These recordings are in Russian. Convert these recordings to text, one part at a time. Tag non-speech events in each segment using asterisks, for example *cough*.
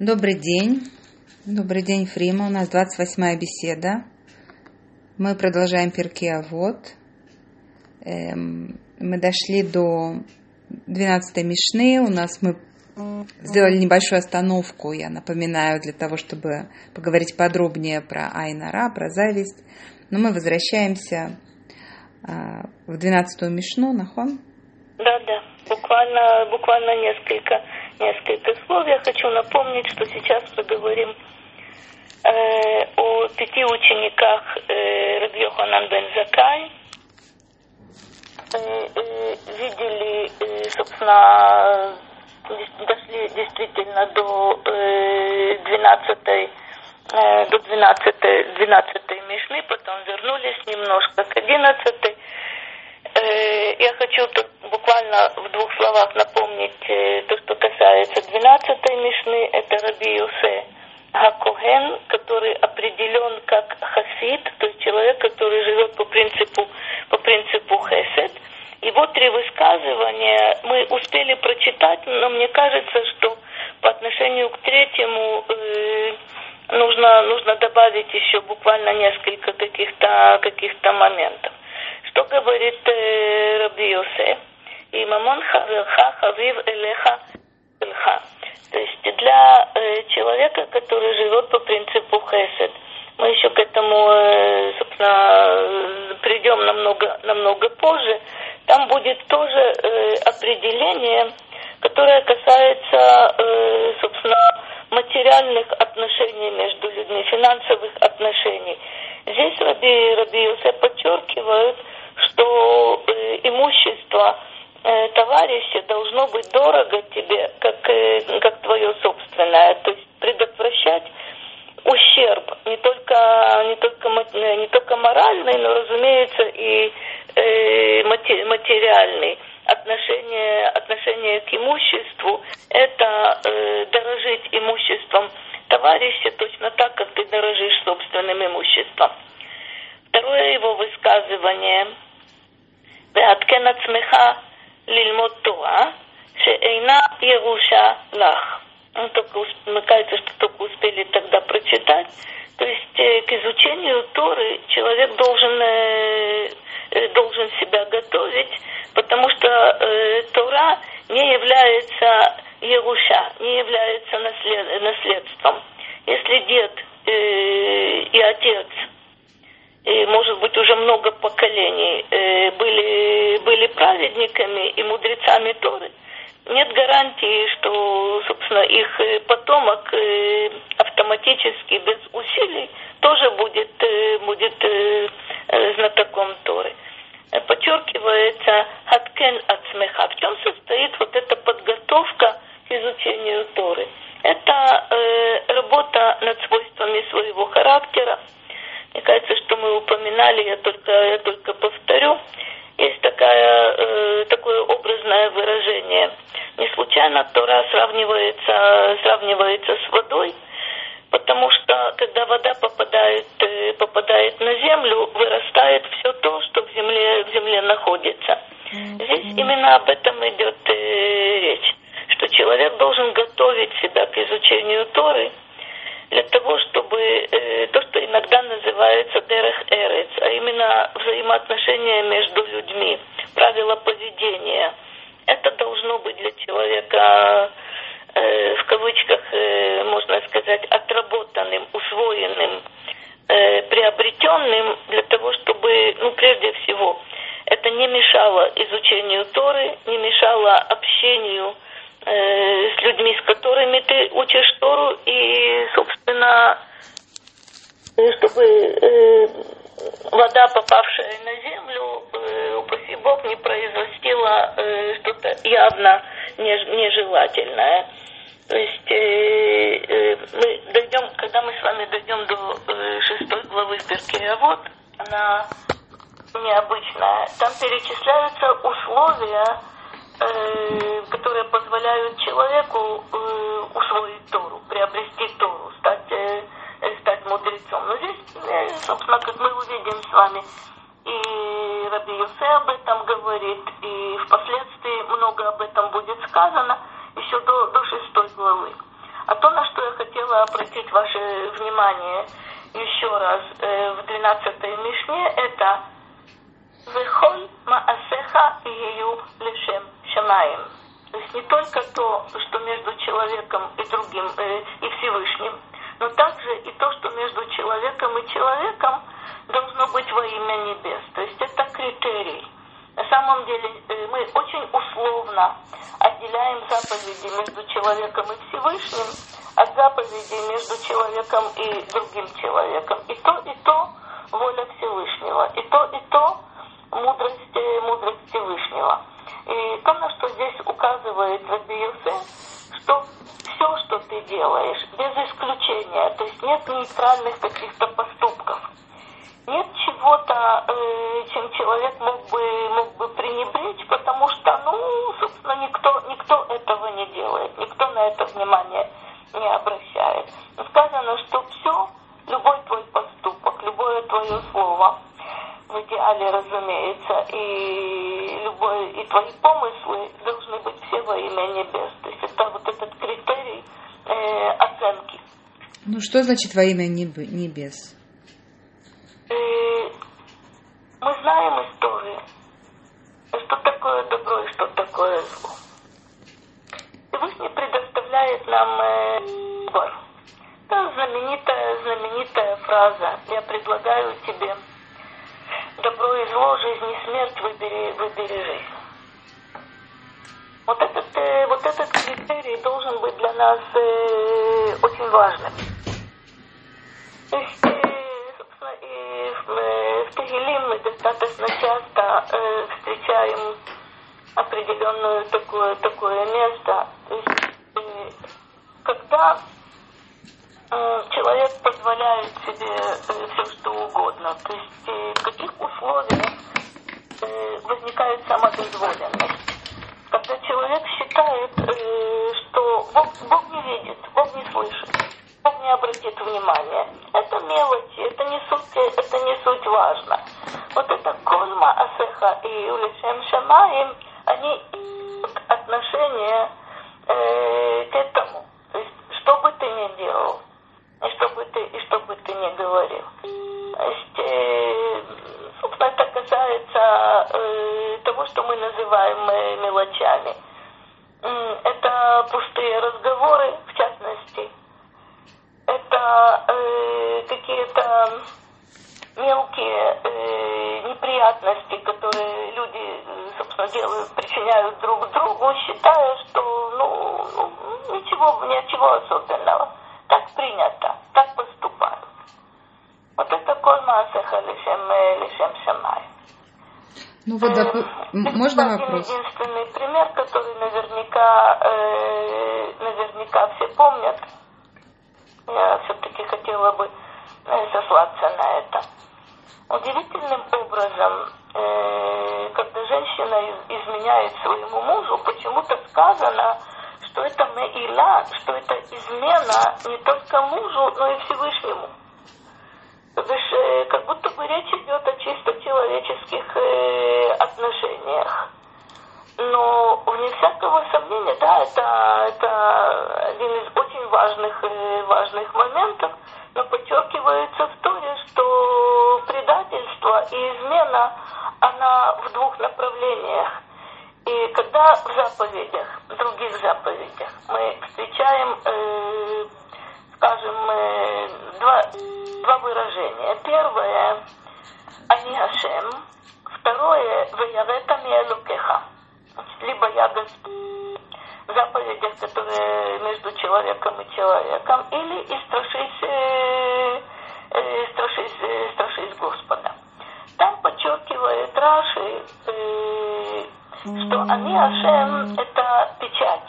Добрый день. Добрый день, Фрима. У нас 28-я беседа. Мы продолжаем перки вот. Эм, мы дошли до 12 Мишны. У нас мы сделали небольшую остановку, я напоминаю, для того, чтобы поговорить подробнее про Айнара, про зависть. Но мы возвращаемся э, в 12 Мишну, Нахон? Да, да. Буквально, буквально несколько несколько слов. Я хочу напомнить, что сейчас мы говорим э, о пяти учениках э, бен Закай. Э, э, видели, э, собственно, дошли действительно до э, 12 э, до 12, 12 Мишны, потом вернулись немножко к 11 Э, я хочу тут буквально в двух словах напомнить э, то, что касается 12-й Мишны. Это Раби Юсе Гакоген, который определен как хасид, то есть человек, который живет по принципу, по принципу хесед. Его три высказывания мы успели прочитать, но мне кажется, что по отношению к третьему э, нужно, нужно добавить еще буквально несколько каких-то каких моментов. Что говорит э, Раби Йосеф? И мамон хаверха хавив элеха элха. То есть для э, человека, который живет по принципу хесед, мы еще к этому, э, собственно, придем намного, намного позже, там будет тоже э, определение, которое касается, э, собственно, материальных отношений между людьми, финансовых отношений. Здесь Раби, Раби Юсеф подчеркивают, что э, имущество э, товарища должно быть дорого тебе, как, э, как твое собственное, то есть предотвращать ущерб не только не только не только моральный, но разумеется и материальный. Отношение отношение к имуществу это дорожить имуществом товарища точно так как ты дорожишь собственным имуществом Второе его высказывание «Веаткен ацмеха лильмот Тора, шеэйна Еруша лах». Он только, мне кажется, что только успели тогда прочитать. То есть э, к изучению Торы человек должен, э, э, должен себя готовить, потому что Тора не является Еруша, не является наслед, наследством. Если дед и отец может быть, уже много поколений э, были, были праведниками и мудрецами Торы, нет гарантии, что, собственно, их э, потомок э, автоматически, без усилий, тоже будет, будет знатоком Торы. Подчеркивается хаткен от смеха. В чем состоит вот эта подготовка к изучению Торы? Это работа над свойствами своего характера, мне кажется, что мы упоминали, я только, я только повторю. Есть такая, э, такое образное выражение. Не случайно Тора сравнивается, сравнивается с водой, потому что когда вода попадает, э, попадает на землю, вырастает все то, что в земле, в земле находится. Здесь именно об этом идет э, речь, что человек должен готовить себя к изучению Торы – для того, чтобы э, то, что иногда называется дерех эрец, а именно взаимоотношения между людьми, правила поведения, это должно быть для человека э, в кавычках, э, можно сказать, отработанным, усвоенным, э, приобретенным для того, чтобы, ну, прежде всего, это не мешало изучению Торы, не мешало общению с людьми, с которыми ты учишь Тору, и, собственно, чтобы э, вода, попавшая на землю, э, упаси Бог, не произвестила э, что-то явно нежелательное. То есть э, э, мы дойдем, когда мы с вами дойдем до э, шестой главы Перкея, вот она необычная. Там перечисляются условия, Э, которые позволяют человеку э, усвоить Тору, приобрести Тору, стать, э, стать мудрецом. Но здесь, собственно, как мы увидим с вами, и Раби Юсе об этом говорит, и впоследствии много об этом будет сказано еще до, до шестой главы. А то, на что я хотела обратить ваше внимание еще раз э, в 12 Мишне, это «Вехоль маасеха ию лешем шамаем». То есть не только то, что между человеком и другим, э, и Всевышним, но также и то, что между человеком и человеком должно быть во имя небес. То есть это критерий. На самом деле э, мы очень условно отделяем заповеди между человеком и Всевышним от заповедей между человеком и другим человеком. И то, и то воля Всевышнего. И то, и то мудрость, э, мудрость Всевышнего. И то, что здесь указывает Раби что все, что ты делаешь, без исключения, то есть нет нейтральных каких-то поступков, нет чего-то, э, чем человек мог бы, мог бы пренебречь, потому что, ну, собственно, никто, никто этого не делает, никто на это внимание не обращает. Сказано, что все, любой твой поступок, любое твое слово, в идеале, разумеется, и любой, и твои помыслы должны быть все во имя небес. То есть это вот этот критерий э, оценки. Ну что значит во имя небес? Э, мы знаем историю, что такое добро и что такое зло. Всевышний предоставляет нам э, выбор. Это знаменитая, знаменитая фраза. Я предлагаю тебе добро и зло, жизнь и смерть, выбери, выбери жизнь. Вот этот, э, вот этот критерий должен быть для нас э, очень важным. То есть, э, собственно, и в, э, в Тагилим мы достаточно часто э, встречаем определенное такое, такое место. То есть, э, когда человек позволяет себе э, все что угодно, то есть э, в каких условиях э, возникает самодозволенность когда человек считает, э, что Бог, Бог не видит, Бог не слышит, Бог не обратит внимания. Это мелочи, это не суть, это не суть важно. Вот это кольма асеха и улишем шамаим, они имеют отношение э, к этому. То есть, что бы ты ни делал, что бы ты, и что бы ты ни говорил. Э, собственно, это касается э, того, что мы называем э, мелочами. Это пустые разговоры, в частности. Это какие-то мелкие неприятности, которые люди, собственно, делают, причиняют друг другу, считая, что ну, ну ничего, ничего особенного. Так принято, так поступают. Вот это кольмасаха лишем, лишем шамай. Ну вот, доп... можно вопрос? Единственный пример, который наверняка, э, наверняка все помнят. Я все-таки хотела бы сослаться на это. Удивительным образом, э, когда женщина изменяет своему мужу, почему-то сказано, что это меила, что это измена не только мужу, но и Всевышнему. То есть э, как будто бы речь идет о чисто человеческих э, отношениях. Но вне всякого сомнения, да, это, это один из очень важных, э, важных моментов, но подчеркивается в Торе, что предательство и измена, она в двух направлениях. И когда в заповедях, в других заповедях мы встречаем, э, скажем, э, два, два выражения. Первое – «Ани Хашем», второе – «Ваярета миэлукеха». Либо «Я Господь» в заповедях, которые между человеком и человеком, или «И страшись, э, э, страшись, э, страшись Господа». Там подчеркивает Раши, э, что Ани Ашем – это печать,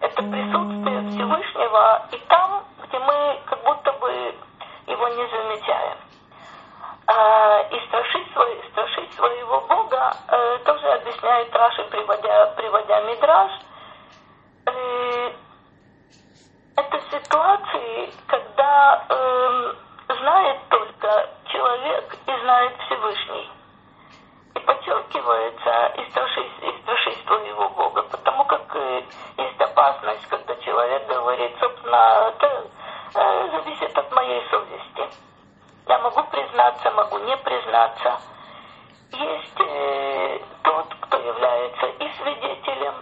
это присутствие Всевышнего, и там, где мы как будто бы его не замечаем. А, и страшить, свой, страшить своего Бога э, тоже объясняет Раши, приводя, приводя Мидраж. Э, это ситуации, когда э, знает только человек и знает Всевышний подчеркивается и страшись, и страшись твоего Бога, потому как э, есть опасность, когда человек говорит, собственно, это э, зависит от моей совести. Я могу признаться, могу не признаться. Есть э, тот, кто является и свидетелем,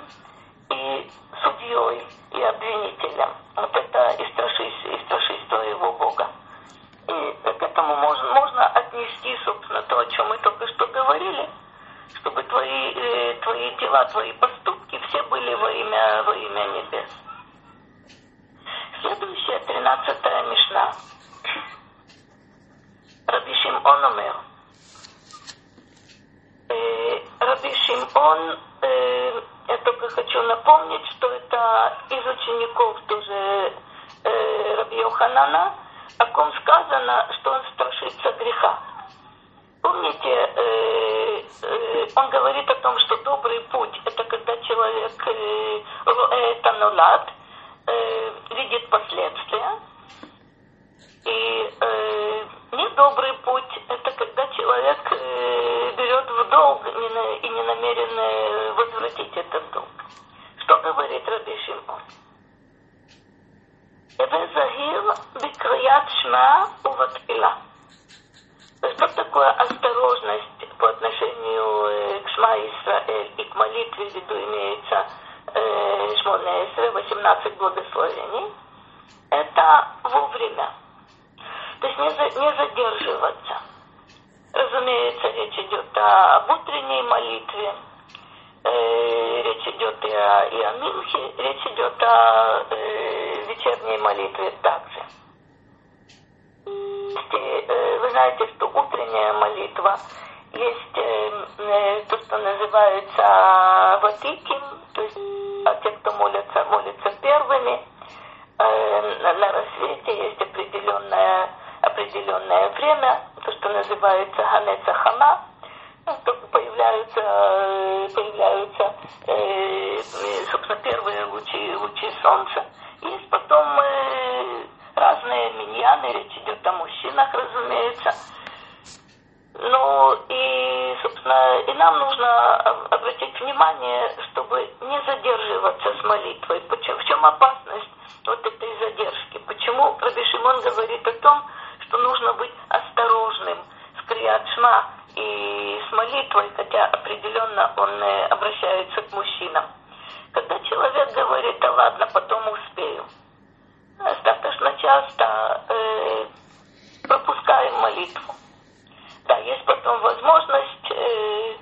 и судьей, и обвинителем. Вот это и страшиство его Бога. И к этому можно, можно отнести, собственно, то, о чем мы только что говорили, чтобы твои, э, твои дела, твои поступки все были во имя, во имя небес. Следующая, тринадцатая Мишна. Раби Шимон умер. Э, Раби э, я только хочу напомнить, что это из учеников тоже э, Раби Йоханана, о ком сказано, что он страшится греха. Помните, э, э, он говорит о том, что добрый путь – это когда человек э, это нулат, э, видит последствия. И недобрый путь – это когда человек берет в долг и не намерен возвратить этот долг. Что говорит Раби Шимон? Загир бикрият шма уватпила. Что такое осторожность по отношению к Шма Исраэль и к молитве, в виду имеется э, Шмона Исраэль, 18 благословений? Это вовремя. То есть не, за, не задерживаться. Разумеется, речь идет об утренней молитве, речь идет и о, Минхе, речь идет о э, вечерней молитве также. Э, вы знаете, что утренняя молитва есть э, э, то, что называется ватиким, то есть а те, кто молятся, молятся первыми. Э, на рассвете есть определенное, определенное время, то, что называется ганеца хама, появляются, появляются э, собственно, первые лучи, лучи солнца. Есть потом э, разные миньяны, речь идет о мужчинах, разумеется. Ну и, собственно, и нам нужно обратить внимание, чтобы не задерживаться с молитвой. В чем опасность вот этой задержки? Почему Раби говорит о том, что нужно быть осторожным с криатшма и с молитвой, хотя определенно он э, обращается к мужчинам. Когда человек говорит, да ладно, потом успею, достаточно часто э, пропускаем молитву. Да, есть потом возможность, э,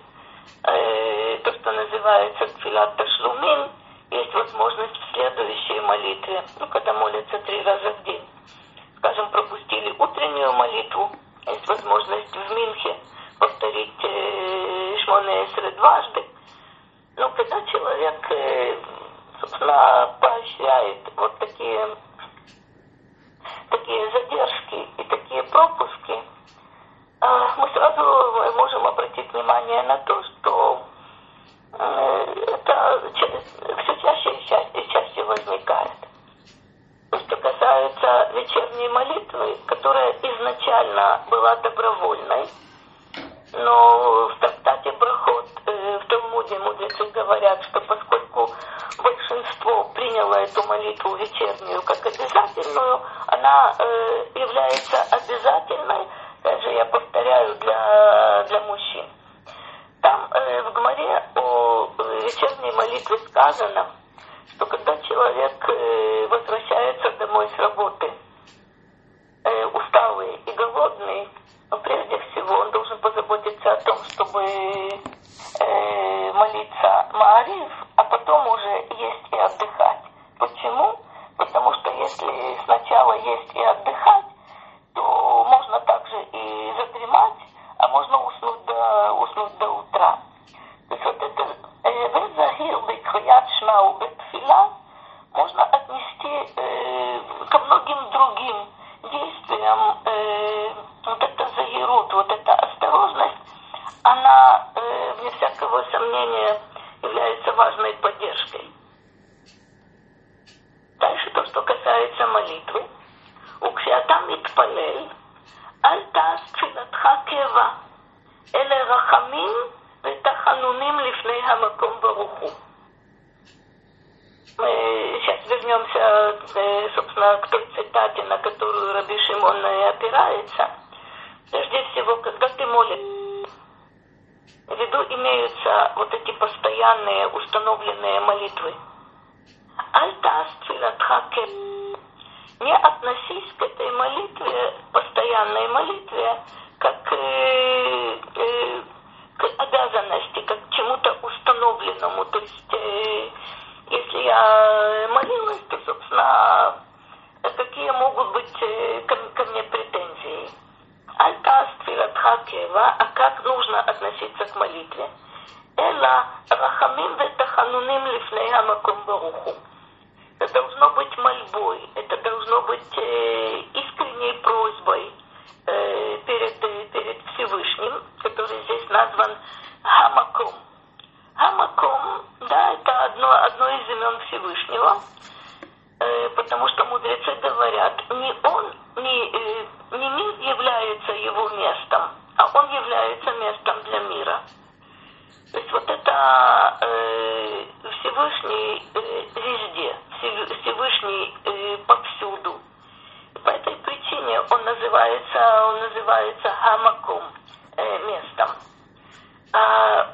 э, то, что называется филат ташлумин, есть возможность в следующей молитве, ну, когда молятся три раза в день. Скажем, пропустили утреннюю молитву, есть возможность в Минхе повторить Шмоне дважды. Но когда человек, собственно, поощряет вот такие, такие задержки и такие пропуски, мы сразу можем обратить внимание на то, что это все чаще и чаще, и чаще возникает. Что касается вечерней молитвы, которая изначально была добровольной, но в трактате Брахот, э, в Талмуде мудрецы говорят, что поскольку большинство приняло эту молитву вечернюю как обязательную, она э, является обязательной, даже я повторяю, для, для мужчин. Там э, в Гмаре о вечерней молитве сказано, что когда человек э, возвращается домой с работы, э, усталый и голодный, но прежде всего он должен позаботиться о том, чтобы э, молиться Маариф, а потом уже есть и отдыхать. Почему? Потому что если сначала есть и отдыхать, установленные молитвы. Альтас Не относись к этой молитве, постоянной молитве, как э, э, к обязанности, как к чему-то установленному. То есть, э, если я молилась, то, собственно, какие могут быть э, ко, ко мне претензии? Альтас Тфиратхакева, а как нужно относиться к молитве? Эла Рахамим Ветахануним Лифнея Маком Баруху. Это должно быть мольбой, это должно быть э, искренней просьбой э, перед, э, перед Всевышним, который здесь назван Хамаком. Хамаком, да, это одно, одно из имен Всевышнего, э, потому что мудрецы говорят, не он, не, э, не мир является его местом, а он является местом для мира. То есть вот это э, Всевышний э, везде, Всевышний э, повсюду. И по этой причине он называется, он называется Хамаком, э, местом. А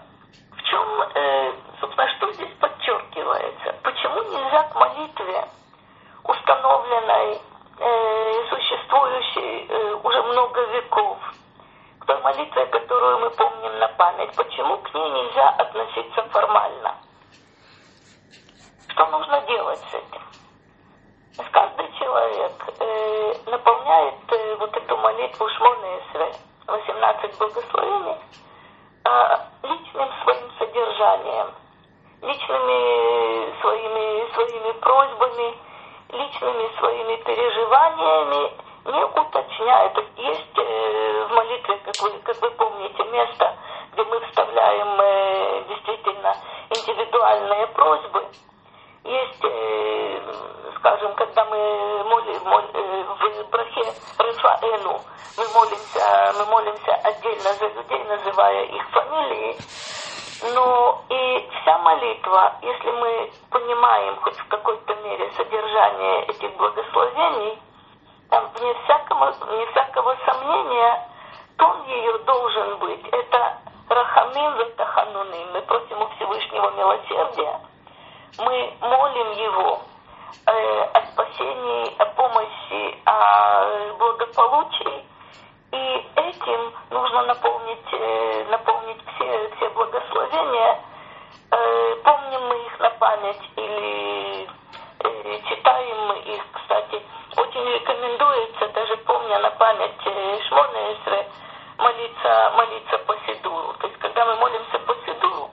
в чем, э, собственно, что здесь подчеркивается? Почему нельзя к молитве, установленной, э, существующей э, уже много веков, той молитве, которую мы помним на память, почему к ней нельзя относиться формально? Что нужно делать с этим? Каждый человек э, наполняет э, вот эту молитву Шмоны 18 благословений, а, личным своим содержанием, личными своими, своими просьбами, личными своими переживаниями, не уточняя. То есть э, в молитве, как вы, как вы помните, место, где мы вставляем э, действительно индивидуальные просьбы. Есть, э, скажем, когда мы молим, в брахе Рафаэлу, мы молимся, мы молимся отдельно за людей, называя их фамилии, но и вся молитва, если мы понимаем хоть в какой-то мере содержание этих благословений, вне, всякого, вне всякого сомнения, тон ее должен быть. Это Рахамим Ветахануним. Мы просим у Всевышнего милосердия. Мы молим его э, о спасении, о помощи, о благополучии. И этим нужно наполнить, э, наполнить все, все благословения. Э, помним мы их на память или э, читаем мы их, кстати, очень рекомендуется, даже помня на память Шмона Исре, молиться, молиться по Сидуру. То есть, когда мы молимся по Сидуру,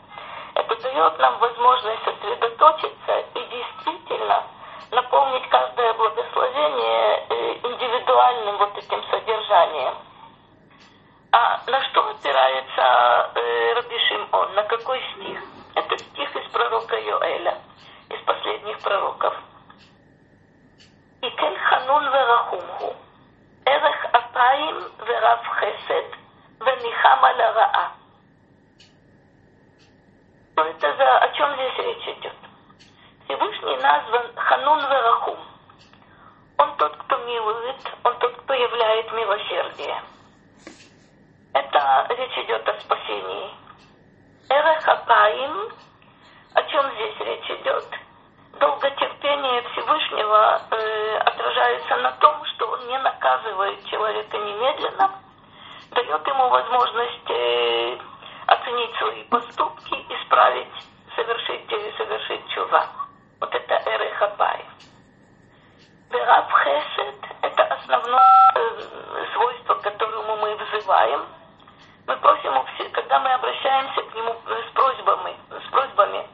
это дает нам возможность сосредоточиться и действительно наполнить каждое благословение индивидуальным вот этим содержанием. А на что опирается э, Раби Шимон? На какой стих? Это стих из пророка Йоэля, из последних пророков. כן חנון ורחום הוא, ערך אפיים ורב חסד, וניחם על הרעה. Что это за, о чем здесь речь идет? Всевышний назван Ханун Верахум. Он тот, кто милует, он тот, кто являет милосердие. Это речь идет о спасении. Эрех Апаим, о чем здесь речь идет? Долготерпение Всевышнего э, отражается на том, что он не наказывает человека немедленно, дает ему возможность э, оценить свои поступки, исправить, совершить, э, совершить чува. Вот это эрехабай. Вераб хесед – это основное э, свойство, к которому мы взываем. Мы просим, когда мы обращаемся к нему с просьбами, с просьбами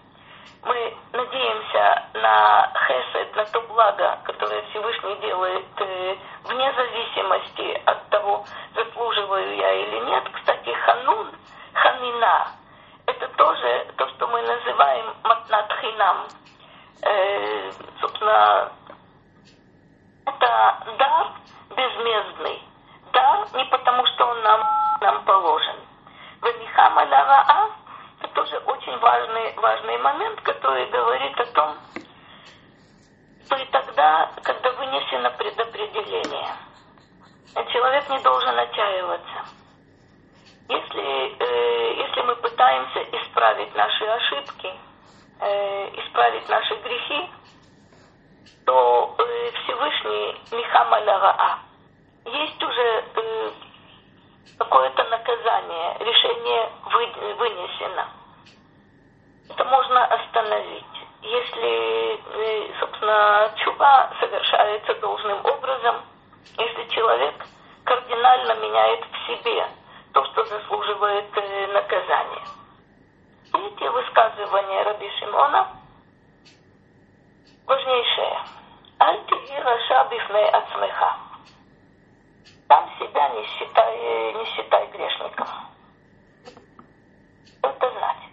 мы надеемся на хесед, на то благо, которое Всевышний делает э, вне зависимости от того, заслуживаю я или нет. Кстати, ханун, ханина, это тоже то, что мы называем матнатхинам. Э, собственно, это дар безмездный. Дар не потому, что он нам, нам положен. Венихама лараа это тоже очень важный, важный момент, который говорит о вынесено предопределение. Человек не должен отчаиваться. Если, э, если мы пытаемся исправить наши ошибки, э, исправить наши грехи, то э, Всевышний Михамаля есть уже э, какое-то наказание, решение вы, вынесено. Это можно остановить. Если, э, собственно, чува совершается должным образом, если человек кардинально меняет в себе то, что заслуживает э, наказания. И эти высказывания Раби Шимона важнейшее. Альти раша бифней ацмеха. Сам себя не считай, не считай грешником. Это значит?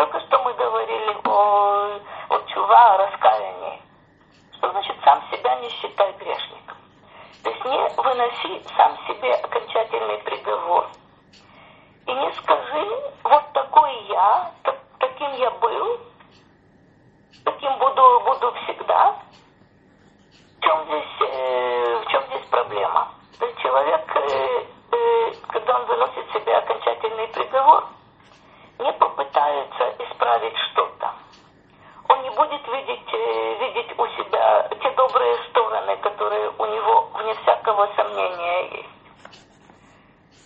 Только что мы говорили о, о чува, о раскаянии. Что значит сам себя не считай грешником? То есть не выноси сам себе окончательный приговор. И не скажи, вот такой я, так, таким я был, таким буду, буду всегда. В чем здесь, э, в чем здесь проблема? То есть человек, э, э, когда он выносит себе окончательный приговор, не попытается исправить что-то. Он не будет видеть, э, видеть у себя те добрые стороны, которые у него, вне всякого сомнения, есть.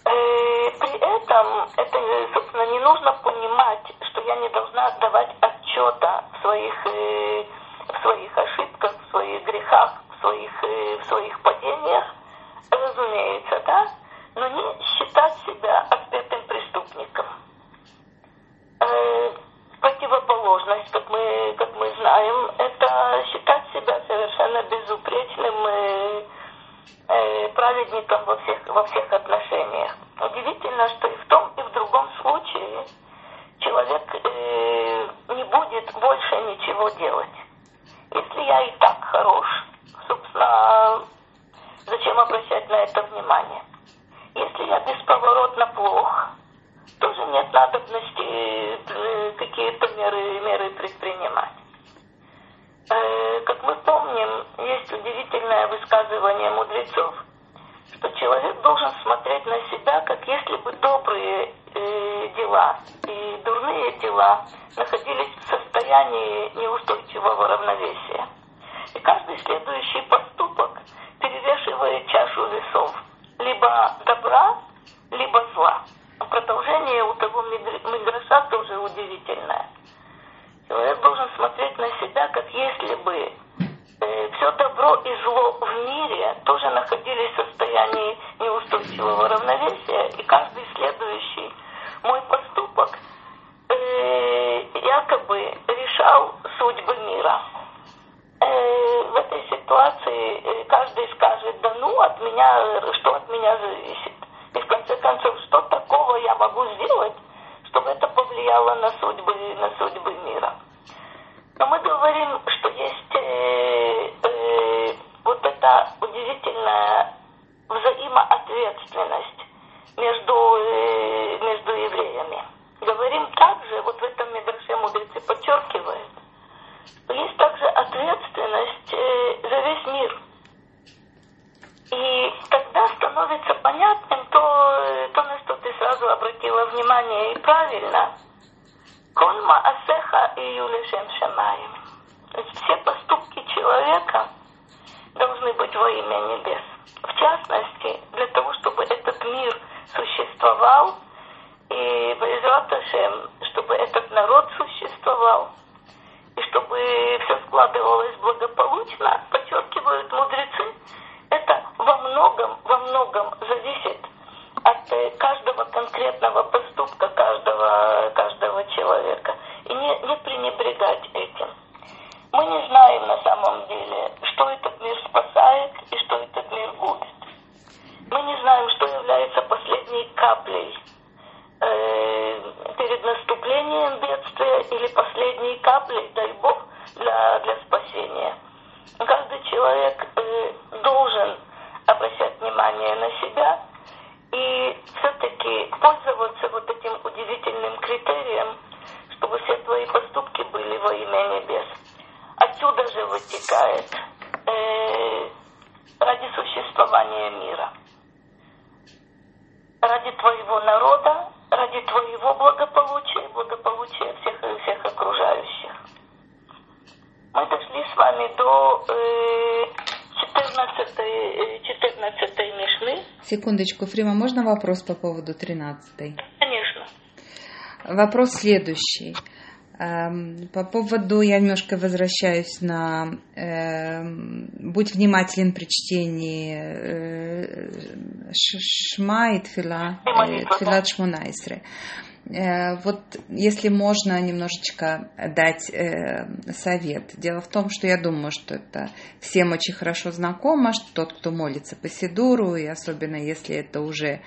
Э, при этом, это, собственно, не нужно понимать, что я не должна отдавать отчета в своих, э, в своих ошибках, в своих грехах, в своих, в своих падениях, разумеется, да, но не считать себя отпетым преступником противоположность, как мы, как мы знаем, это считать себя совершенно безупречным и э, праведником во всех, во всех отношениях. Удивительно, что и в том, и в другом случае человек э, не будет больше ничего делать. Если я и так хорош, собственно, зачем обращать на это внимание? Если я бесповоротно плох, тоже нет надобности э, какие-то меры, меры предпринимать. Э, как мы помним, есть удивительное высказывание мудрецов, что человек должен смотреть на себя, как если бы добрые э, дела и дурные дела находились в состоянии неустойчивого равновесия. И каждый следующий поступок перевешивает чашу весов либо добра, либо зла продолжение у того Мидраша тоже удивительное. Человек должен смотреть на себя, как если бы э, все добро и зло дай Бог, для, для спасения. Каждый человек э, должен обращать внимание на себя и все-таки пользоваться вот этим удивительным критерием, чтобы все твои поступки были во имя небес. отсюда же вытекает э, ради существования мира, ради твоего народа, ради твоего благополучия, благополучия всех и всех окружающих. Мы дошли с вами до э, 14, 14 э, Мишны. Секундочку, Фрима, можно вопрос по поводу 13? Конечно. Вопрос следующий. Эм, по поводу, я немножко возвращаюсь на э, будь внимателен при чтении э, Шма и Тфила, э, Тфилат Шмунайсры. Э, вот если можно немножечко дать э, совет. Дело в том, что я думаю, что это всем очень хорошо знакомо, что тот, кто молится по Сидуру, и особенно если это уже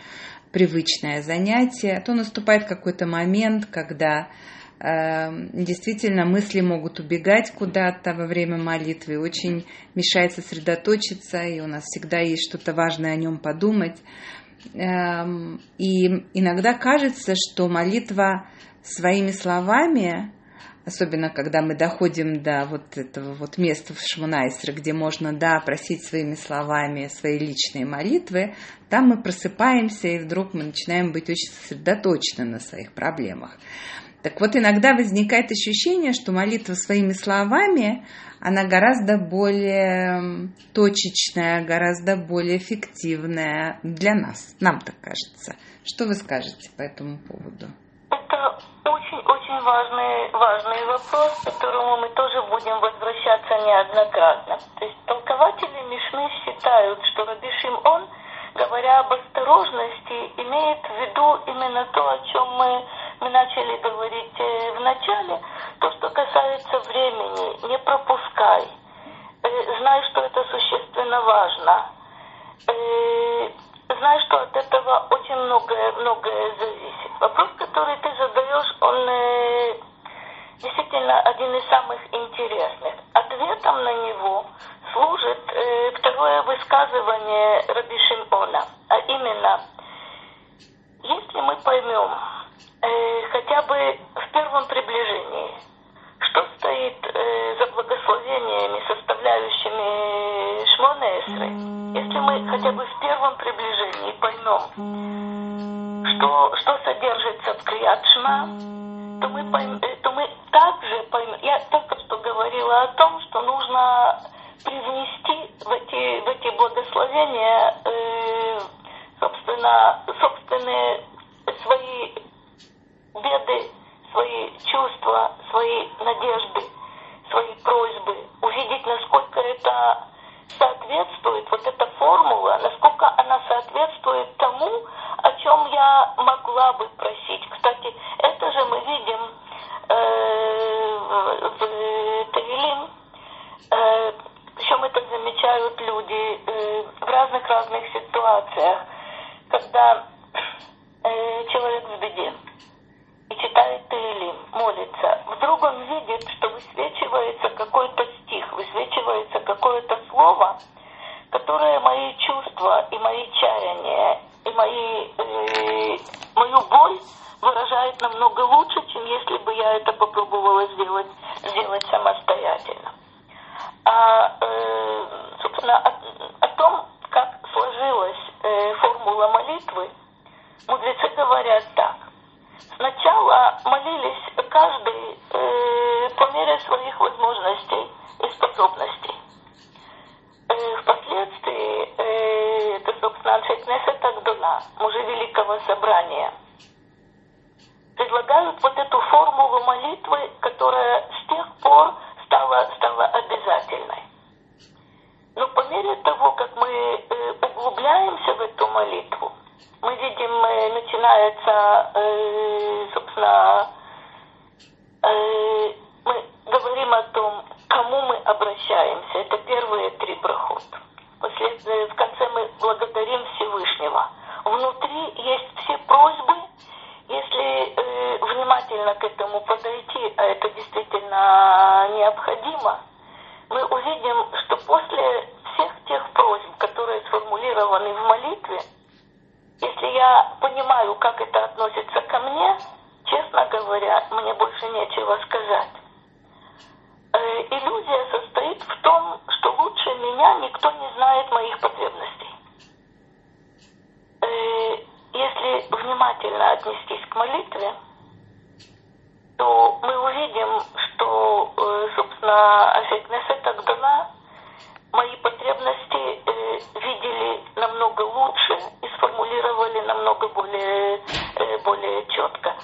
привычное занятие, то наступает какой-то момент, когда Эм, действительно мысли могут убегать куда-то во время молитвы, очень мешает сосредоточиться, и у нас всегда есть что-то важное о нем подумать. Эм, и иногда кажется, что молитва своими словами, особенно когда мы доходим до вот этого вот места в Шмунайсре, где можно, да, просить своими словами свои личные молитвы, там мы просыпаемся, и вдруг мы начинаем быть очень сосредоточены на своих проблемах. Так вот, иногда возникает ощущение, что молитва своими словами, она гораздо более точечная, гораздо более эффективная для нас. Нам так кажется. Что вы скажете по этому поводу? Это очень-очень важный, важный вопрос, к которому мы тоже будем возвращаться неоднократно. То есть толкователи Мишны считают, что Раби он, говоря об осторожности, имеет в виду именно то, о чем мы мы начали говорить э, в начале, то, что касается времени, не пропускай. Э, знай, что это существенно важно. Э, знай, что от этого очень многое, многое зависит. Вопрос, который ты задаешь, он действительно один из самых интересных. Ответом на него служит второе высказывание Раби Шимона, а именно, если мы поймем, э, хотя бы в первом приближении, что стоит э, за благословениями, составляющими Шмонесры, если мы хотя бы в первом приближении поймем, что, что содержится в Крият-Шма, то мы, пойм, э, то мы также поймем, я только что говорила о том, что нужно привнести в эти, в эти благословения э, собственно, собственные свои беды, свои чувства, свои надежды, свои просьбы, увидеть, насколько это соответствует, вот эта формула, насколько она соответствует тому, о чем я могла бы просить. Кстати, это же мы видим э, в, Тавилим, э, причем это замечают люди э, в разных-разных ситуациях, когда э, человек в беде молится, вдруг он видит, что высвечивается какой-то стих, высвечивается какое-то слово, которое мои чувства и мои чаяния, и мои, э, мою боль выражает намного лучше, чем если бы я это попробовала сделать, сделать самостоятельно. А, э, собственно, о, о том, как сложилась э, формула молитвы, мудрецы говорят так. Сначала молились каждый э, по мере своих возможностей и способностей. Э, впоследствии, э, это, собственно, Аншекнесет Агдуна, мужи Великого Собрания, предлагают вот эту формулу молитвы, которая с тех пор стала, стала обязательной. Но по мере того, как мы э, углубляемся в эту молитву, мы видим, э, начинается, э, собственно, э, мы говорим о том, к кому мы обращаемся. Это первые три проход. После, в конце мы благодарим Всевышнего. Внутри есть все просьбы, если э, внимательно к этому подойти, а это действительно необходимо, мы увидим, что после всех тех просьб, которые сформулированы в молитве, если я понимаю, как это относится ко мне, честно говоря, мне больше нечего сказать. Э, Иллюзия состоит в том, что лучше меня никто не знает моих потребностей. Э, если внимательно отнестись к молитве, то мы увидим, что, э, собственно, Афетнесет Агдала мои потребности видели намного лучше, сформулировали намного более, э, более четко.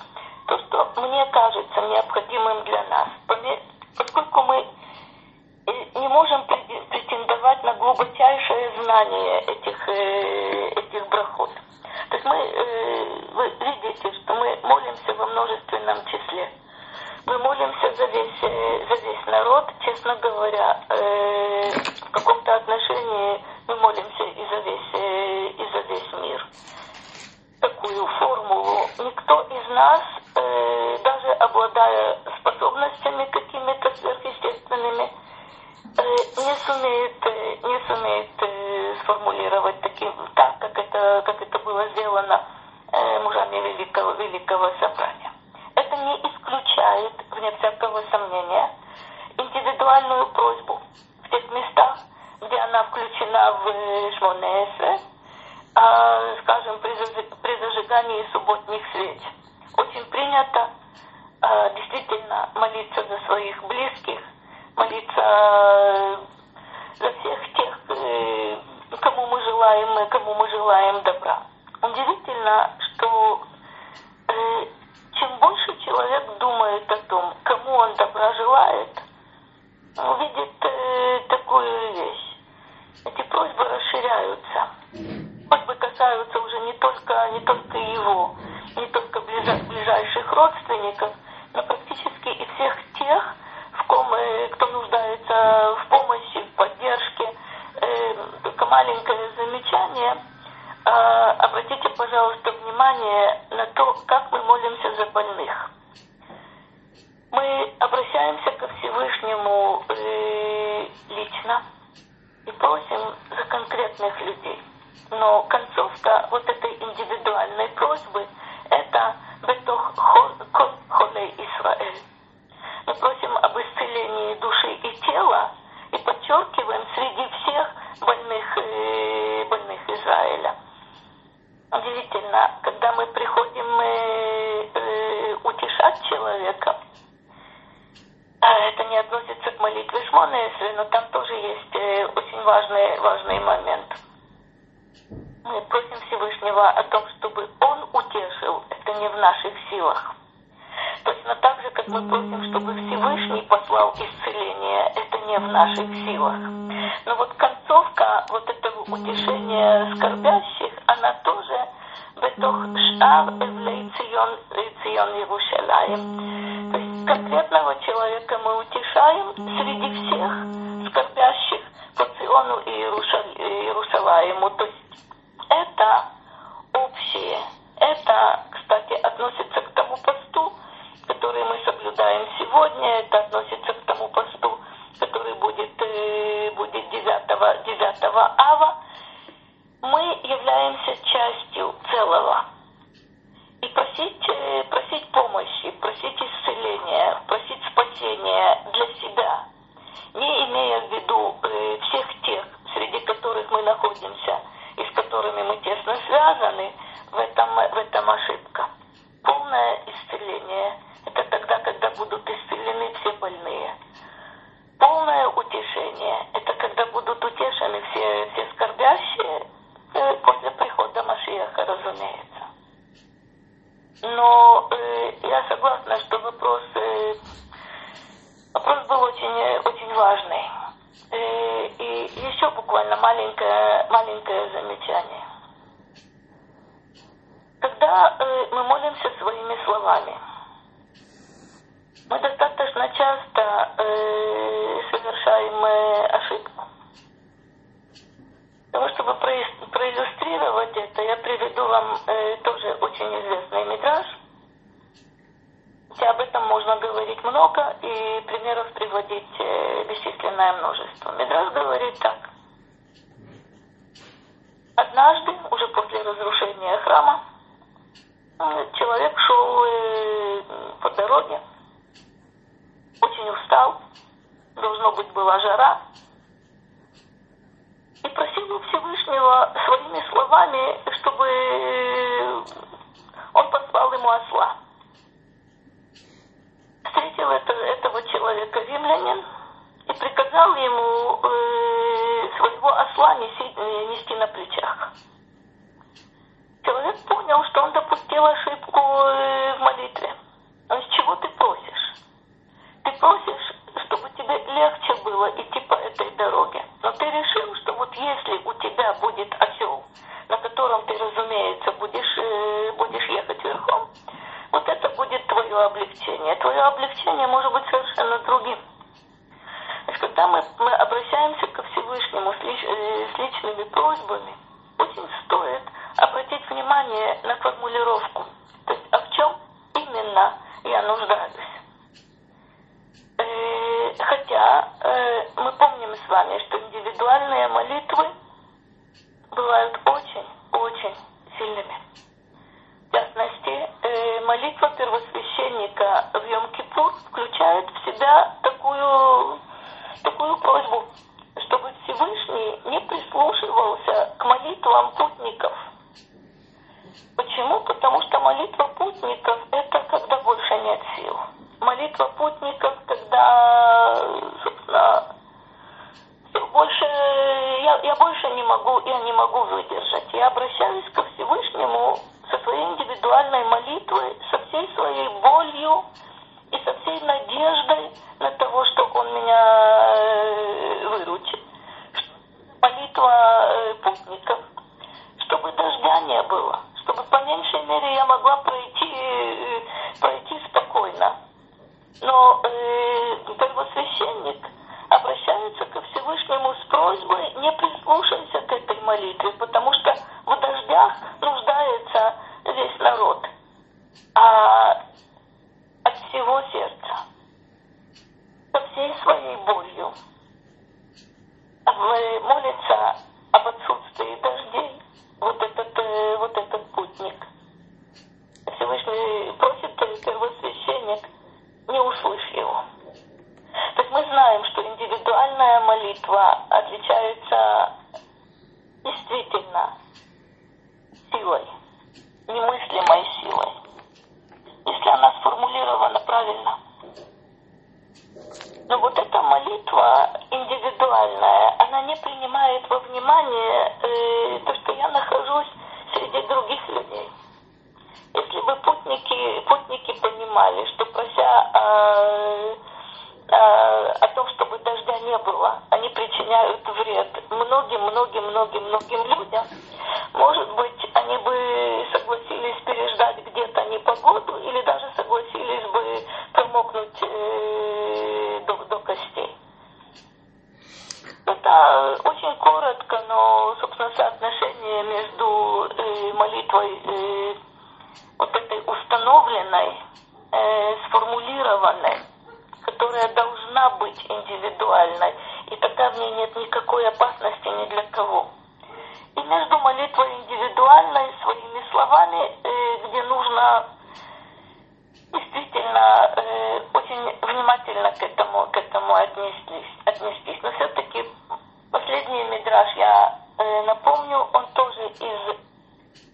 То, что мне кажется необходимым для нас, поскольку мы э, не можем претендовать на глубочайшее знание этих, э, этих брахот. То есть мы, вы видите, что мы молимся во множественном числе. Мы молимся за весь, за весь народ, честно говоря, в каком-то отношении мы молимся и за весь, и за весь мир. Такую формулу никто из нас, даже обладая способностями какими-то сверхъестественными, не сумеет, не сумеет сформулировать таким, так, как это, как это было сделано мужами великого, великого собрания. Это не исключает, вне всякого сомнения, индивидуальную просьбу в тех местах, где она включена в Шмонесе, а, скажем, при, зажигании субботних свеч. Очень принято а, действительно молиться за своих близких, молиться э, за всех тех, э, кому мы желаем, кому мы желаем добра. Удивительно, что э, чем больше человек думает о том, кому он добра желает, увидит такую вещь. Расширяются. Просьбы касаются уже не только, не только его, не только ближайших родственников, но практически и всех тех, в ком, кто нуждается в помощи, в поддержке. Э, только маленькое замечание. Э, обратите, пожалуйста, внимание на то, как мы молимся за больных. Мы обращаемся ко Всевышнему э, лично просим за конкретных людей. Но концовка вот этой индивидуальной просьбы – это «Бетох холей Исраэль». Мы просим об исцелении души и тела и подчеркиваем среди всех больных, э, больных Израиля. Удивительно, когда мы приходим э, э, утешать человека, это не относится к молитве Шмонесли, но там тоже есть э, очень важный, важный момент. Мы просим Всевышнего о том, чтобы Он утешил, это не в наших силах. Точно так же, как мы просим, чтобы Всевышний послал исцеление, это не в наших силах. Но вот концовка вот этого утешения скорбящих, она тоже בתוך שאר אבלי ציון, ציון Иерусалим. Конкретного человека мы утешаем среди всех скорбящих по Циону и Иерусалиму. То есть это общее. Это, кстати, относится к тому посту, который мы соблюдаем сегодня, это относится к тому посту, который будет, э, будет 9, 9 ава.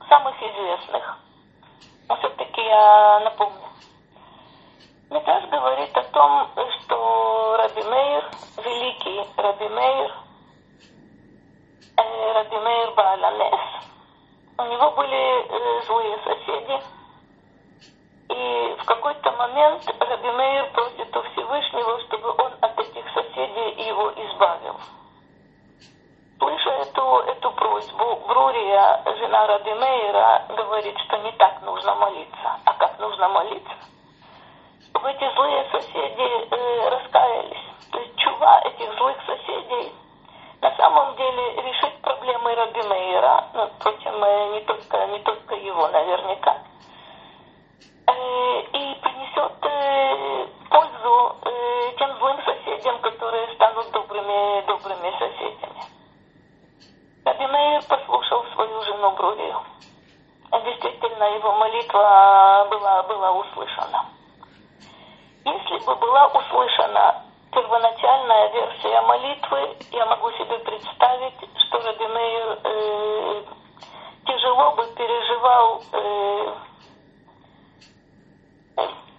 самых известных. Но все-таки я напомню. Метаж говорит о том, что Раби Мейр, великий Раби Мейр, э, Раби Мейр Бааланес, у него были э, злые соседи, и в какой-то момент Раби Мейр просит у Всевышнего, чтобы он от этих соседей его избавил. Слыша эту, эту просьбу, Глория, жена Радемейра, говорит, что не так нужно молиться. А как нужно молиться? Чтобы эти злые соседи э, раскаялись. То есть чува этих злых соседей на самом деле решит проблемы Радемейра, ну, впрочем, э, не только, не только его наверняка, э, и принесет э, пользу э, тем злым соседям, которые станут добрыми, добрыми соседями. Абимея послушал свою жену Брурию. Действительно, его молитва была, была услышана. Если бы была услышана первоначальная версия молитвы, я могу себе представить, что Раби э, тяжело бы переживал э,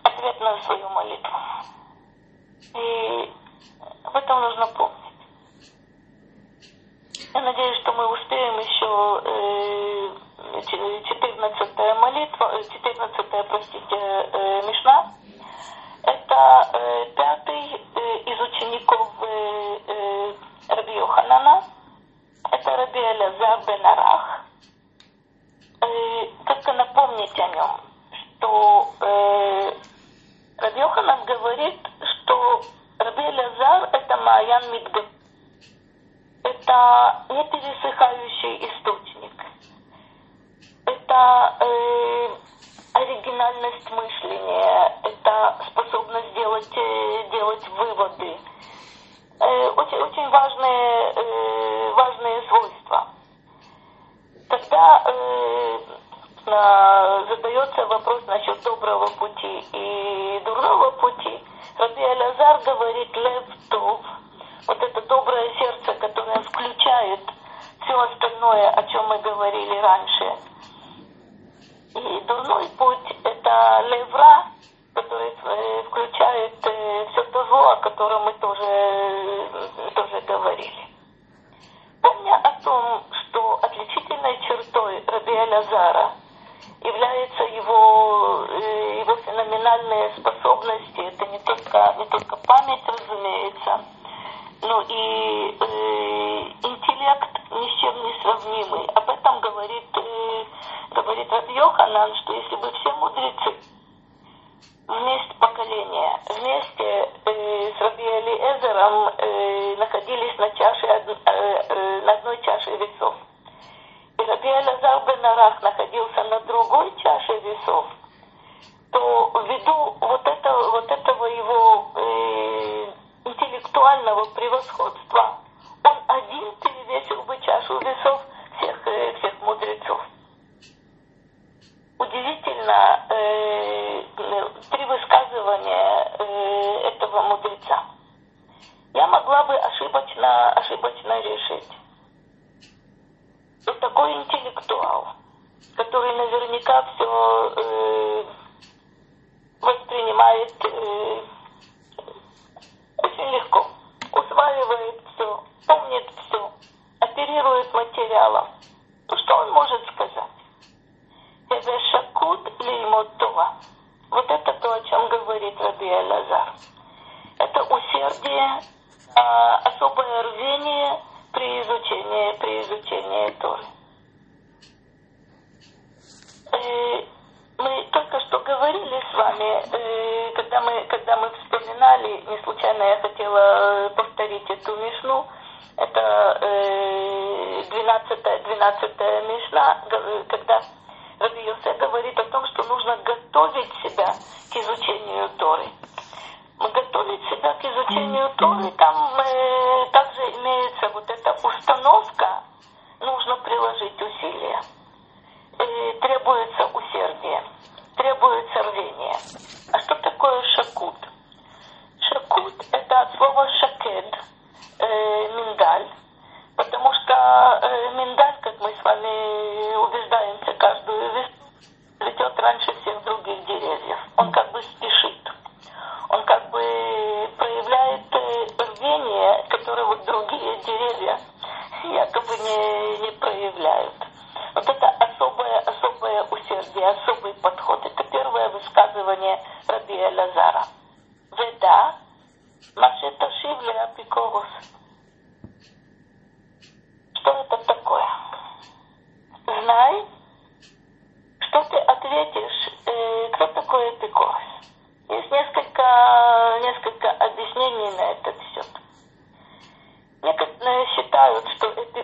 ответ на свою молитву. И об этом нужно помнить. Я надеюсь, что мы успеем еще э, 14 молитва, 14 э, простите, э, Мишна. Это э, пятый э, из учеников э, э, Раби Йоханана. Это Раби Элязар бен Арах. Э, только напомнить о нем, что э, Раби Йоханан говорит, что Раби Элязар это Маян Мидгат это не пересыхающий источник. Это э, оригинальность мышления, это способность делать, э, делать выводы. Э, очень, очень важные, э, важные свойства. Тогда э, задается вопрос насчет доброго пути и дурного пути. Раби Алязар говорит «лев тов», вот это доброе сердце, которое включает все остальное, о чем мы говорили раньше. И дурной путь – это левра, который э, включает э, все то зло, о котором мы тоже, э, тоже говорили. Помня о том, что отличительной чертой Раби Лазара является его, его феноменальные способности, это не только, не только память, разумеется, ну и э, интеллект ни с чем не сравнимый. Об этом говорит, э, говорит Раб Йоханан, что если бы все мудрецы вместе поколения, вместе э, с Раби Элиэзером э, находились на, чаше, э, э, на одной чаше весов, и Раби Арах находился на другой чаше весов, то ввиду вот этого, вот этого его э, интеллектуального превосходства, он один перевесил бы чашу весов всех, э, всех мудрецов. Удивительно э, три высказывания э, этого мудреца. Я могла бы ошибочно, ошибочно решить, что такой интеллектуал, который наверняка все э, воспринимает э, очень легко. Усваивает все, помнит все, оперирует материалом. Ну что он может сказать? Это шакут леймотова. Вот это то, о чем говорит Раби Лазар. Это усердие, а, особое рвение при изучении, при изучении Торы. Мы только что говорили с вами, э, когда мы, когда мы вспоминали, не случайно я хотела э, повторить эту мишну, это э, 12, 12 мишна, когда Раби говорит о том, что нужно готовить себя к изучению Торы. Мы готовить себя к изучению Торы, там также имеется вот эта установка, нужно приложить усилия требуется усердие, требуется рвение. А что такое шакут? Шакут – это от слова шакед, э, миндаль, потому что э, миндаль, как мы с вами убеждаемся каждую весну, цветет раньше всех других деревьев. Он как бы спешит. Он как бы проявляет э, рвение, которое вот другие деревья *laughs* якобы не, не проявляют. Вот это особое, особое усердие, особый подход. Это первое высказывание Раби Лазара. Веда, Машета Шивли Апикорус. Что это такое? Знай, что ты ответишь, э, кто такой Эпикорус. Есть несколько, несколько объяснений на этот счет. Некоторые считают, что это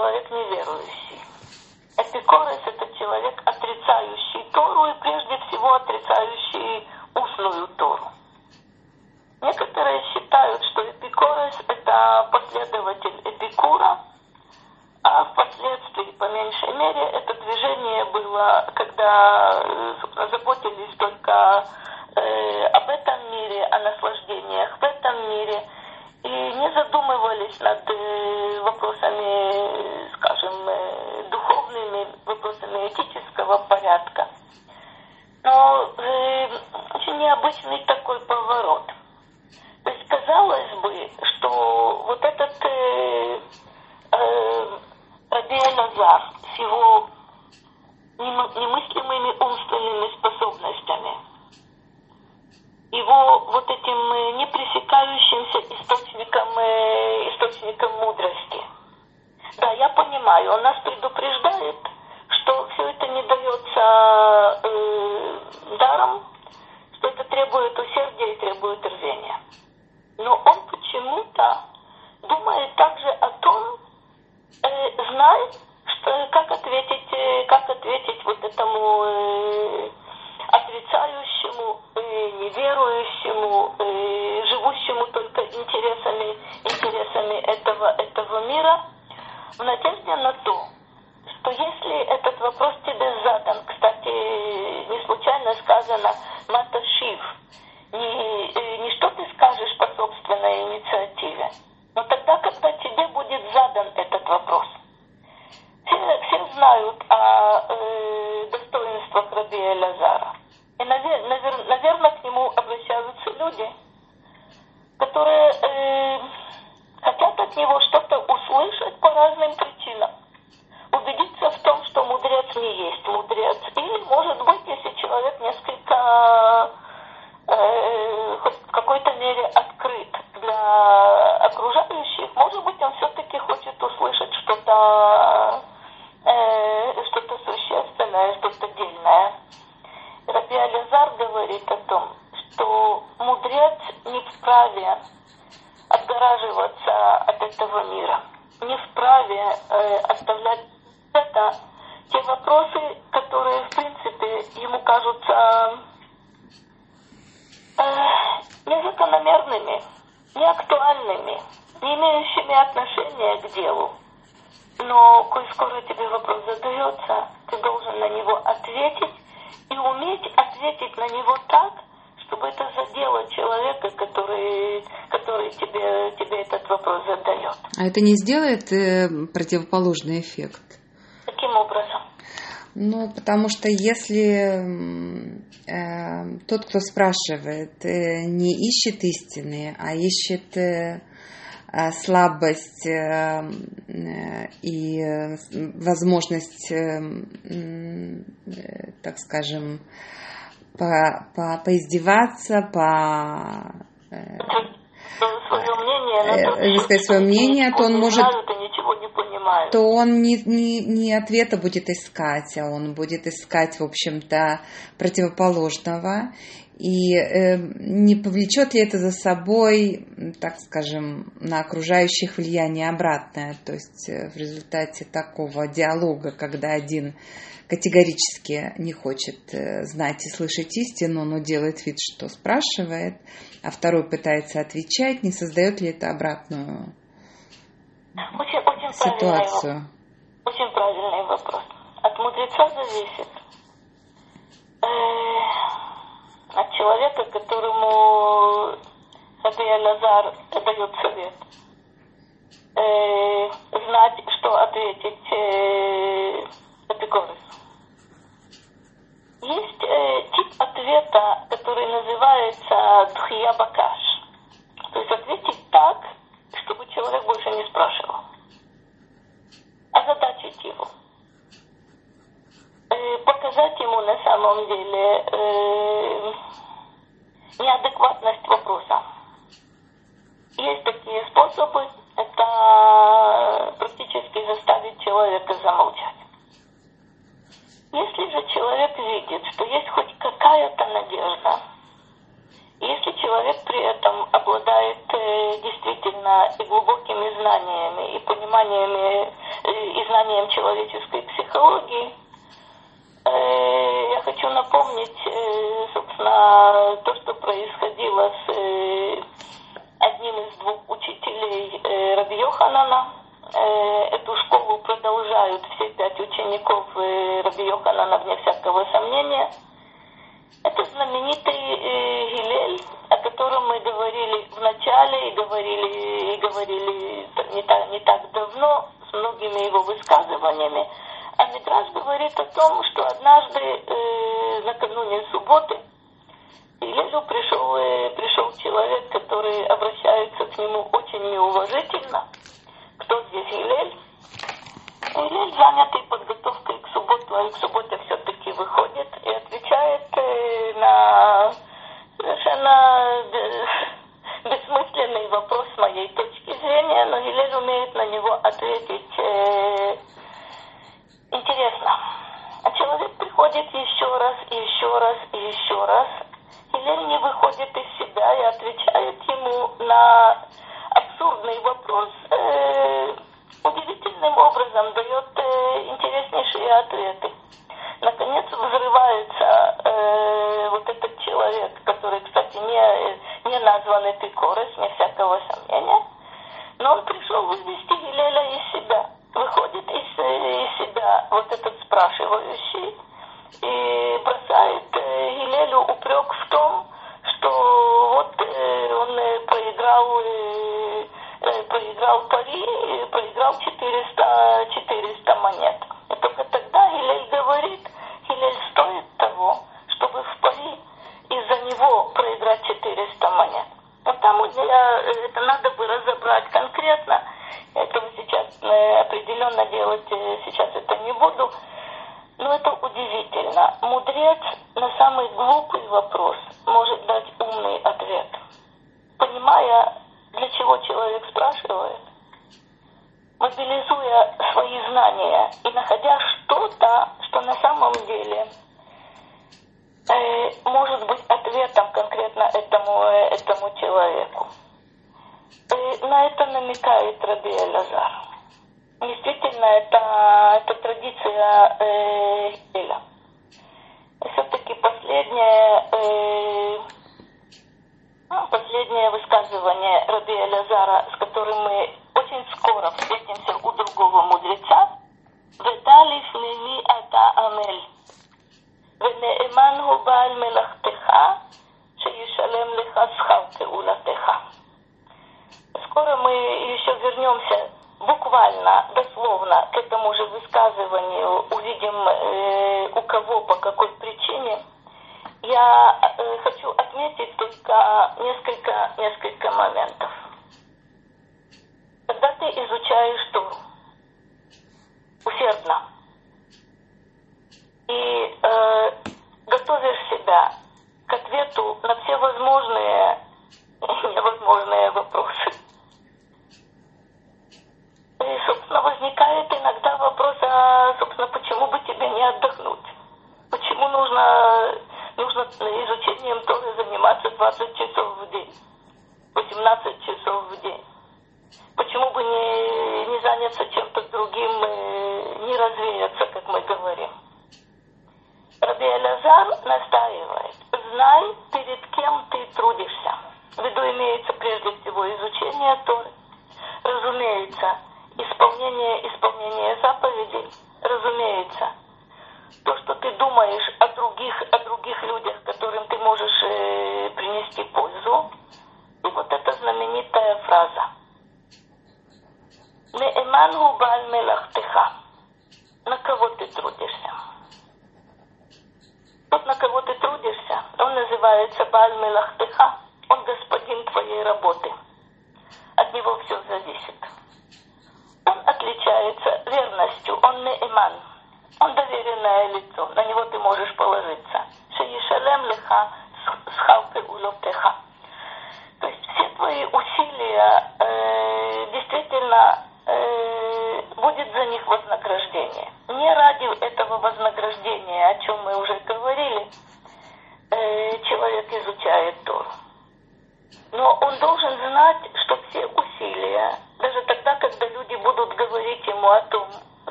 человек неверующий. Эпикорес – это человек, отрицающий Тору и прежде всего отрицающий устную Тору. Некоторые считают, что Эпикорес – это последователь Эпикура, а впоследствии, по меньшей мере, это движение было, когда заботились только э, об этом мире, о наслаждениях в этом мире – и не задумывались над э, вопросами, скажем, э, духовными, вопросами этического порядка. Но э, очень необычный такой поворот. То есть казалось бы, что вот этот э, э, Элязар с его немыслимыми умственными способностями, его вот этим э, непресекающимся источником, э, источником мудрости. Да, я понимаю, он нас предупреждает, что все это не дается э, даром, что это требует усердия и требует рвения. Но он почему-то думает также о том, э, знает, что, как ответить, э, как ответить вот этому э, мира, в надежде на то, что если этот вопрос тебе задан, кстати, не случайно сказано «маташив», не, э, не что ты скажешь по собственной инициативе, но тогда, когда тебе будет задан этот вопрос. Все, все знают о э, достоинствах Раби Элязара. И, навер, навер, наверное, к нему обращаются люди, которые э, хотят от него что-то услышать по разным причинам. Убедиться в том, что мудрец не есть мудрец. Или, может быть, если человек несколько э, в какой-то мере открыт для окружающих, может быть, он все-таки хочет услышать что-то э, что-то существенное, что-то дельное. Раби Ализар говорит о том, что мудрец не вправе отгораживаться от этого мира, не вправе э, оставлять это те вопросы, которые, в принципе, ему кажутся э, незакономерными, неактуальными, не имеющими отношения к делу. Но, коль скоро тебе вопрос задается, ты должен на него ответить и уметь ответить на него так, чтобы это задело человека, который, который тебе, тебе этот вопрос задает. А это не сделает э, противоположный эффект? Каким образом? Ну, потому что если э, тот, кто спрашивает, э, не ищет истины, а ищет э, э слабость э, э и возможность, э, э, так скажем, по, по, поиздеваться, по э, мнение, э, сказать свое мнение, то он может, то он не, не, не ответа будет искать, а он будет искать, в общем-то, противоположного. И э, не повлечет ли это за собой, так скажем, на окружающих влияние обратное, то есть э, в результате такого диалога, когда один категорически не хочет э, знать и слышать истину, но делает вид, что спрашивает, а второй пытается отвечать, не создает ли это обратную очень, очень ситуацию? Правильный, очень правильный вопрос. От мудреца зависит. От человека, которому Сабия Лазар дает совет. Э, знать, что ответить э, Эпикорису. Есть э, тип ответа, который называется дхия бакаш. То есть ответить так, чтобы человек больше не спрашивал. Озадачить его. Э, показать ему на самом деле э, неадекватность вопроса. Есть такие способы, это практически заставить человека замолчать. Если же человек видит, что есть хоть какая-то надежда, если человек при этом обладает э, действительно и глубокими знаниями, и пониманиями, э, и знанием человеческой психологии, я хочу напомнить, э, собственно, то, что происходило с э, одним из двух учителей э, Раби Йоханана, Э, эту школу продолжают все пять учеников э, Раби Йоханана, вне всякого сомнения. Это знаменитый э, Гилель, о котором мы говорили в начале и говорили, и говорили не, так, не так давно с многими его высказываниями. Амидраж говорит о том, что однажды э, накануне субботы Илелю пришел, э, пришел человек, который обращается к нему очень неуважительно. Кто здесь Илель? Илель, занятый подготовкой к субботу, а к субботе все-таки выходит и отвечает э, на совершенно э, *laughs* бессмысленный вопрос с моей точки зрения, но Елен умеет на него ответить э, Интересно. А человек приходит еще раз, и еще раз, и еще раз. Хиллери не выходит из себя и отвечает ему на абсурдный вопрос. Э, удивительным образом дает э, интереснейшие ответы. Наконец взрывается э, вот этот человек, который, кстати, не, не назван Эпикорос, не всякого сомнения. Но он пришел вывести Гилеля из себя выходит из, из себя вот этот спрашивающий и бросает Елелю упрек в том, что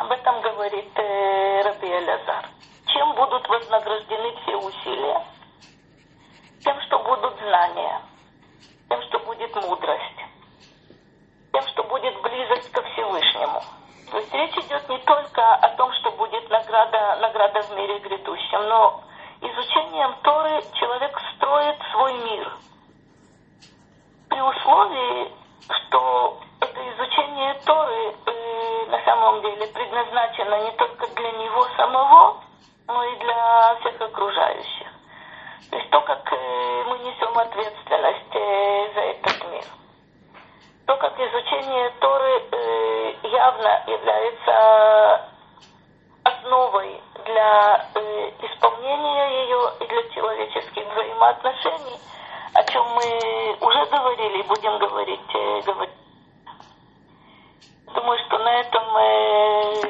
Об этом говорит э, Раби Элязар. Чем будут вознаграждены все усилия? Тем, что будут знания, тем, что будет мудрость, тем, что будет близость ко Всевышнему. То есть речь идет не только о том, что будет награда, награда в мире грядущем, но изучением Торы человек строит свой мир. При условии, что это изучение Торы э, на самом деле предназначено не только для него самого, но и для всех окружающих. То есть то, как э, мы несем ответственность э, за этот мир. То, как изучение Торы э, явно является основой для э, исполнения ее и для человеческих взаимоотношений, о чем мы уже говорили и будем говорить, э, говорить. Думаю, что на этом мы,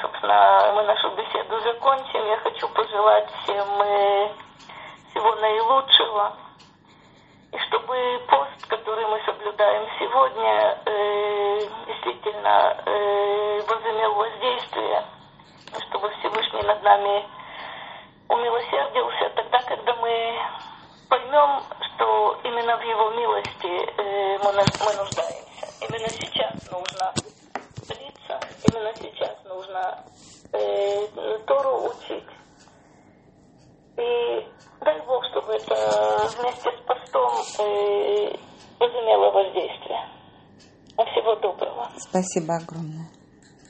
собственно, мы нашу беседу закончим. Я хочу пожелать всем всего наилучшего. И чтобы пост, который мы соблюдаем сегодня, э, действительно э, возымел воздействие, чтобы Всевышний над нами умилосердился тогда, когда мы поймем, что именно в Его милости э, мы нуждаемся. Именно сейчас нужно молиться, именно сейчас нужно э, Тору учить. И дай Бог, чтобы это вместе с постом э, возымело воздействие. Всего доброго. Спасибо огромное.